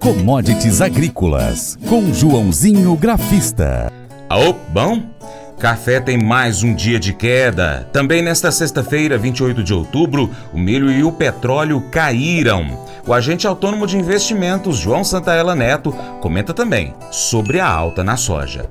Commodities Agrícolas, com Joãozinho Grafista. Aô, bom? Café tem mais um dia de queda. Também nesta sexta-feira, 28 de outubro, o milho e o petróleo caíram. O agente autônomo de investimentos, João Santaella Neto, comenta também sobre a alta na soja.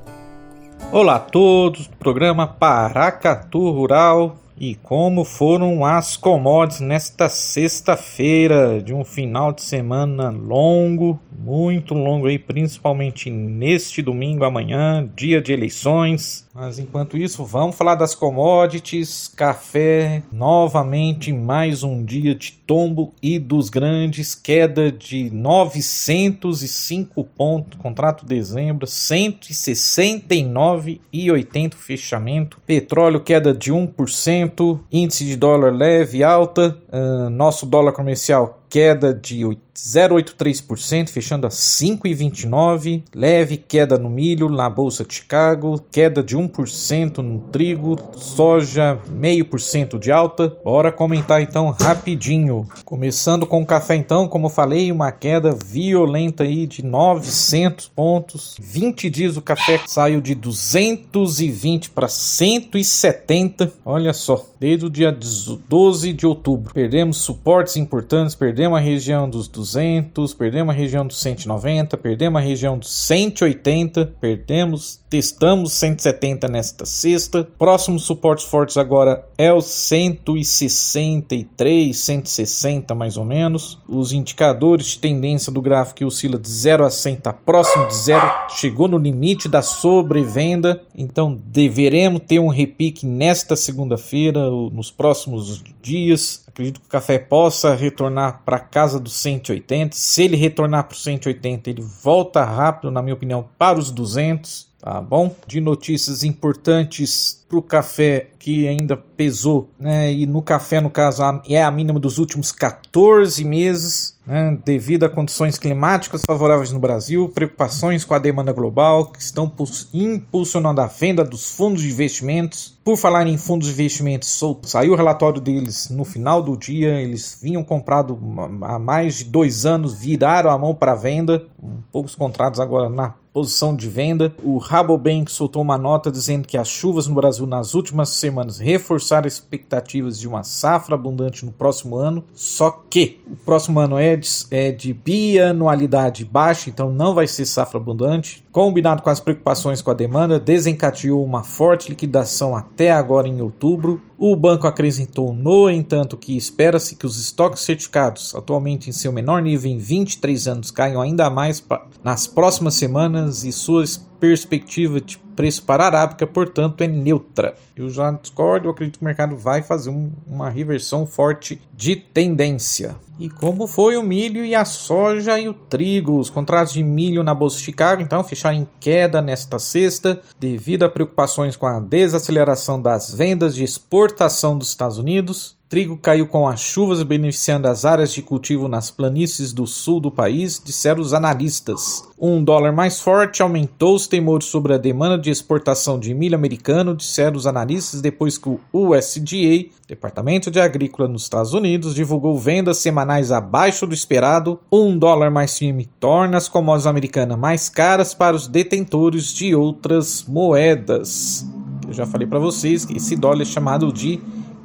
Olá a todos, programa Paracatu Rural e como foram as commodities nesta sexta-feira de um final de semana longo, muito longo aí, principalmente neste domingo amanhã, dia de eleições. Mas enquanto isso, vamos falar das commodities, café, novamente mais um dia de tombo e dos grandes, queda de 905 pontos, contrato dezembro, 169,80 fechamento, petróleo queda de 1%, índice de dólar leve alta, uh, nosso dólar comercial queda de 0,83%, fechando a 5,29%. Leve queda no milho na Bolsa de Chicago, queda de 1% no trigo, soja 0,5% de alta. Bora comentar então rapidinho. Começando com o café então, como falei, uma queda violenta aí de 900 pontos. 20 dias o café saiu de 220 para 170. Olha só, desde o dia 12 de outubro. Perdemos suportes importantes, perdemos perdemos a região dos 200, perdemos a região dos 190, perdemos a região dos 180, perdemos, testamos 170 nesta sexta. Próximos suportes fortes agora é o 163, 160 mais ou menos. Os indicadores de tendência do gráfico que oscila de 0 a 100 está próximo de zero, chegou no limite da sobrevenda, então deveremos ter um repique nesta segunda-feira, nos próximos dias. Acredito que o café possa retornar para casa dos 180. Se ele retornar para os 180, ele volta rápido, na minha opinião, para os 200. Tá bom? De notícias importantes para o café que ainda pesou, né? E no café, no caso, é a mínima dos últimos 14 meses, né? devido a condições climáticas favoráveis no Brasil, preocupações com a demanda global que estão impulsionando a venda dos fundos de investimentos. Por falar em fundos de investimentos, saiu o relatório deles no final do dia. Eles vinham comprado há mais de dois anos, viraram a mão para venda, poucos contratos agora na posição de venda. O Rabobank soltou uma nota dizendo que as chuvas no Brasil nas últimas semanas reforçaram expectativas de uma safra abundante no próximo ano. Só que o próximo ano é de, é de bianualidade baixa, então não vai ser safra abundante. Combinado com as preocupações com a demanda, desencadeou uma forte liquidação até agora em outubro. O banco acrescentou, no entanto, que espera-se que os estoques certificados, atualmente em seu menor nível em 23 anos, caiam ainda mais nas próximas semanas e suas perspectiva de preço para a arábica, portanto, é neutra. Eu já discordo, eu acredito que o mercado vai fazer um, uma reversão forte de tendência. E como foi o milho e a soja e o trigo? Os contratos de milho na Bolsa de Chicago, então, fecharam em queda nesta sexta, devido a preocupações com a desaceleração das vendas de exportação dos Estados Unidos. Trigo caiu com as chuvas, beneficiando as áreas de cultivo nas planícies do sul do país, disseram os analistas. Um dólar mais forte aumentou os temores sobre a demanda de exportação de milho americano, disseram os analistas, depois que o USDA, Departamento de Agrícola nos Estados Unidos, divulgou vendas semanais abaixo do esperado. Um dólar mais firme torna as commodities americanas mais caras para os detentores de outras moedas. Eu já falei para vocês que esse dólar é chamado de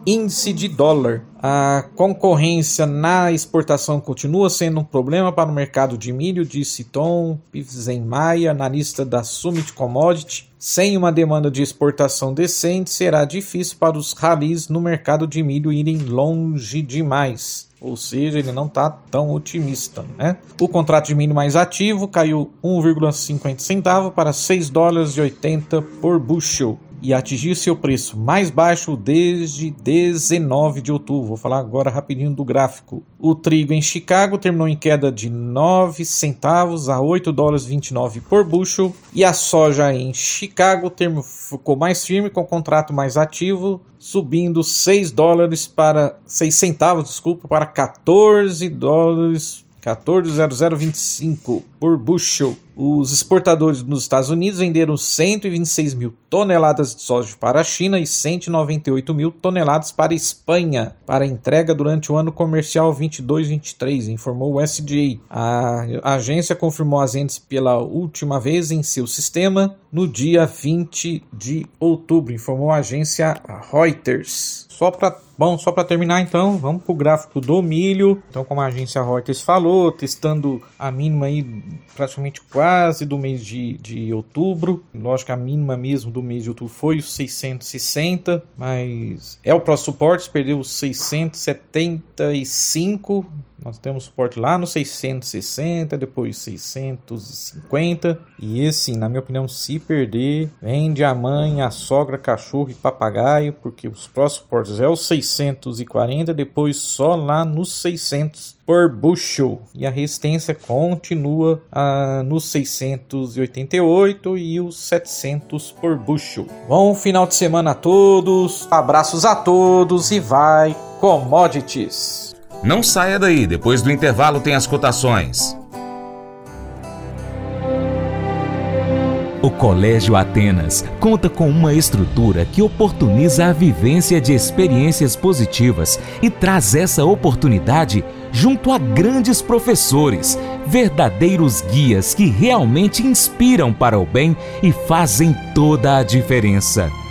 índice de dólar. A concorrência na exportação continua sendo um problema para o mercado de milho, disse Tom Pivzenmaia, analista da Summit Commodity. Sem uma demanda de exportação decente, será difícil para os ralis no mercado de milho irem longe demais. Ou seja, ele não está tão otimista. Né? O contrato de milho mais ativo caiu 1,50 centavos para 6 dólares e 80 por bushel e atingir seu preço mais baixo desde 19 de outubro. Vou falar agora rapidinho do gráfico. O trigo em Chicago terminou em queda de 9 centavos a 8 dólares 29 por bushel e a soja em Chicago terminou, ficou mais firme com o contrato mais ativo, subindo 6 dólares para 6 centavos, desculpa, para 14 dólares 14,0025 por bushel. Os exportadores nos Estados Unidos venderam 126 mil toneladas de soja para a China e 198 mil toneladas para a Espanha para entrega durante o ano comercial 22-23, informou o SDA. A agência confirmou as vendas pela última vez em seu sistema no dia 20 de outubro, informou a agência Reuters. Só para Bom, só para terminar então, vamos para o gráfico do milho. Então, como a agência Reuters falou, testando a mínima aí praticamente do mês de, de outubro. Lógico a mínima mesmo do mês de outubro foi os 660, mas é o próximo suporte, perdeu os 675 nós temos suporte lá no 660, depois 650. E esse, na minha opinião, se perder, vende a mãe, a sogra, cachorro e papagaio, porque os próximos suportes é os 640, depois só lá nos 600 por bushel. E a resistência continua ah, nos 688 e os 700 por bushel. Bom final de semana a todos, abraços a todos e vai commodities! Não saia daí, depois do intervalo tem as cotações. O Colégio Atenas conta com uma estrutura que oportuniza a vivência de experiências positivas e traz essa oportunidade junto a grandes professores, verdadeiros guias que realmente inspiram para o bem e fazem toda a diferença.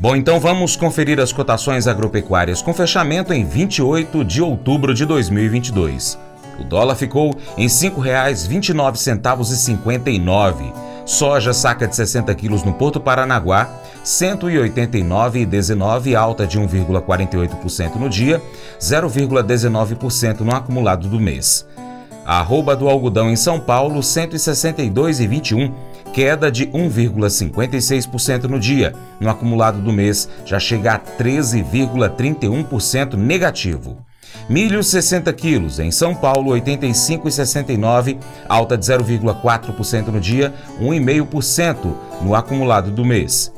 Bom, então vamos conferir as cotações agropecuárias com fechamento em 28 de outubro de 2022. O dólar ficou em R$ 5,29,59. Soja saca de 60 quilos no Porto Paranaguá, 189,19, alta de 1,48% no dia, 0,19% no acumulado do mês. Arroba do algodão em São Paulo, 162,21 queda de 1,56% no dia. No acumulado do mês, já chega a 13,31% negativo. Milho 60 quilos, em São Paulo 85,69, alta de 0,4% no dia, 1,5% no acumulado do mês.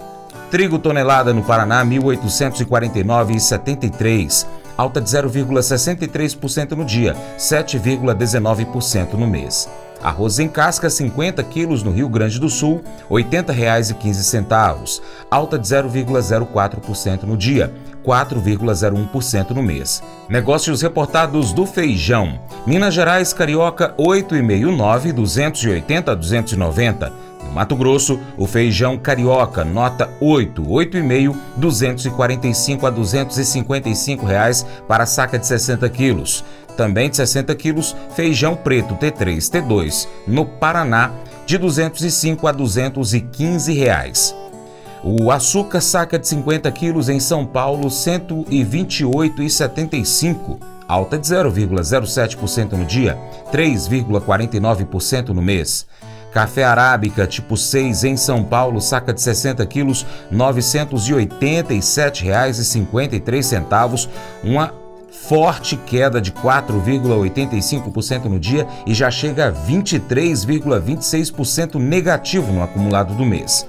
Trigo tonelada no Paraná 1849,73, alta de 0,63% no dia, 7,19% no mês. Arroz em casca 50 quilos no Rio Grande do Sul, R$ 80,15, alta de 0,04% no dia, 4,01% no mês. Negócios reportados do feijão. Minas Gerais Carioca 8,59, 280 a 290. No Mato Grosso, o feijão carioca nota 8, 8,5, 245 a 255 reais para saca de 60 quilos também de 60 quilos, feijão preto T3, T2, no Paraná, de 205 a 215 reais. O açúcar saca de 50 quilos em São Paulo, 128,75, alta de 0,07% no dia, 3,49% no mês. Café arábica tipo 6 em São Paulo, saca de 60 quilos, R$ 987,53, uma forte queda de 4,85% no dia e já chega a 23,26% negativo no acumulado do mês.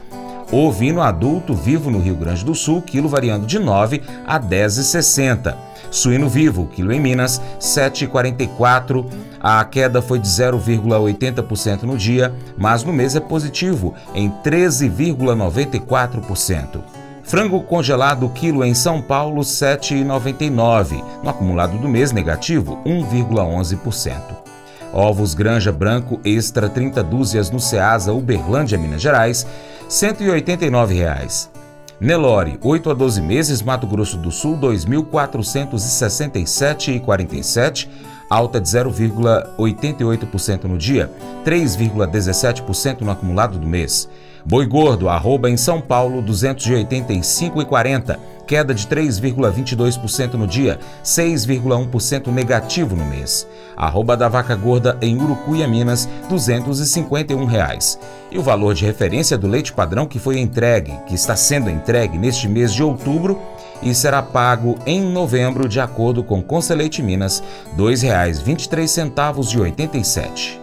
Ovino adulto vivo no Rio Grande do Sul, quilo variando de 9 a 10,60. Suíno vivo, quilo em Minas, 7,44. A queda foi de 0,80% no dia, mas no mês é positivo, em 13,94%. Frango congelado quilo em São Paulo 7,99. No acumulado do mês negativo 1,11%. Ovos Granja Branco Extra 30 dúzias no Ceasa Uberlândia, Minas Gerais, 189 reais. Nelore, 8 a 12 meses, Mato Grosso do Sul, 2.467,47, alta de 0,88% no dia, 3,17% no acumulado do mês. Boi gordo, arroba em São Paulo, 285,40 queda de 3,22% no dia, 6,1% negativo no mês. Arroba da vaca gorda em Urucuia, Minas, 251 reais. E o valor de referência do leite padrão que foi entregue, que está sendo entregue neste mês de outubro e será pago em novembro, de acordo com Conselheite Minas, R$ 2,23,87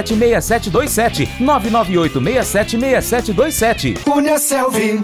998676727. 998676727. Cunha Selvi.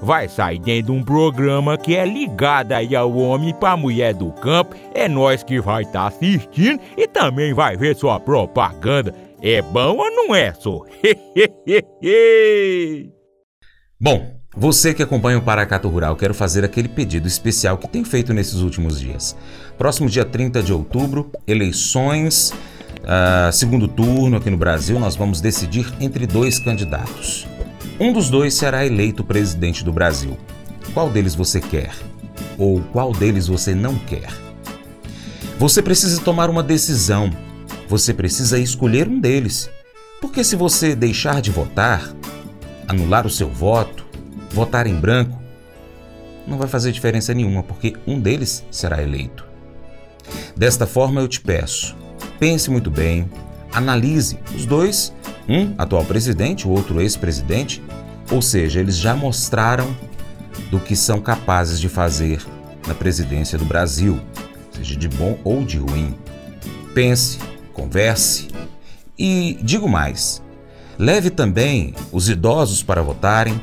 vai sair dentro de um programa que é ligado aí ao homem para mulher do campo. É nós que vai estar tá assistindo e também vai ver sua propaganda. É bom ou não é, só? bom, você que acompanha o Paracato Rural, quero fazer aquele pedido especial que tem feito nesses últimos dias. Próximo dia 30 de outubro, eleições, uh, segundo turno aqui no Brasil, nós vamos decidir entre dois candidatos. Um dos dois será eleito presidente do Brasil. Qual deles você quer? Ou qual deles você não quer? Você precisa tomar uma decisão. Você precisa escolher um deles. Porque se você deixar de votar, anular o seu voto, votar em branco, não vai fazer diferença nenhuma, porque um deles será eleito. Desta forma, eu te peço, pense muito bem, analise os dois, um atual presidente, o outro ex-presidente, ou seja, eles já mostraram do que são capazes de fazer na presidência do Brasil, seja de bom ou de ruim. Pense, converse e digo mais: leve também os idosos para votarem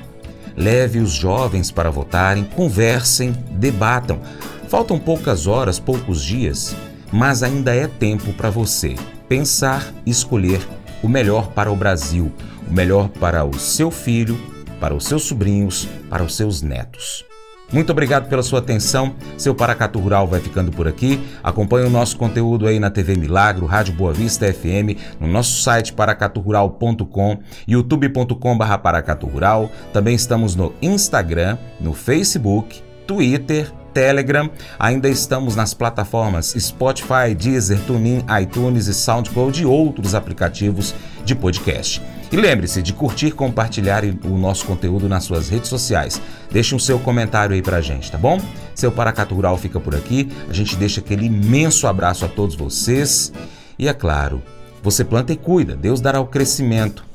Leve os jovens para votarem, conversem, debatam. Faltam poucas horas, poucos dias, mas ainda é tempo para você pensar e escolher o melhor para o Brasil, o melhor para o seu filho, para os seus sobrinhos, para os seus netos. Muito obrigado pela sua atenção. Seu Paracatu Rural vai ficando por aqui. Acompanhe o nosso conteúdo aí na TV Milagro, Rádio Boa Vista FM, no nosso site paracaturural.com, youtube.com.br paracaturural. Também estamos no Instagram, no Facebook, Twitter, Telegram. Ainda estamos nas plataformas Spotify, Deezer, TuneIn, iTunes e SoundCloud e outros aplicativos de podcast. E lembre-se de curtir, compartilhar o nosso conteúdo nas suas redes sociais. Deixe um seu comentário aí pra gente, tá bom? Seu Paracato Rural fica por aqui. A gente deixa aquele imenso abraço a todos vocês. E é claro, você planta e cuida, Deus dará o crescimento.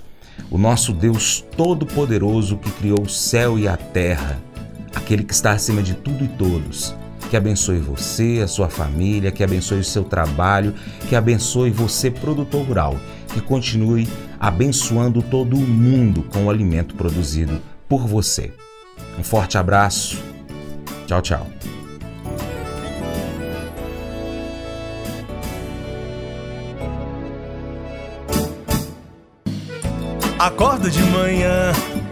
O nosso Deus Todo-Poderoso que criou o céu e a terra, aquele que está acima de tudo e todos, que abençoe você, a sua família, que abençoe o seu trabalho, que abençoe você, produtor rural, que continue abençoando todo o mundo com o alimento produzido por você. Um forte abraço. Tchau, tchau. Acordo de manhã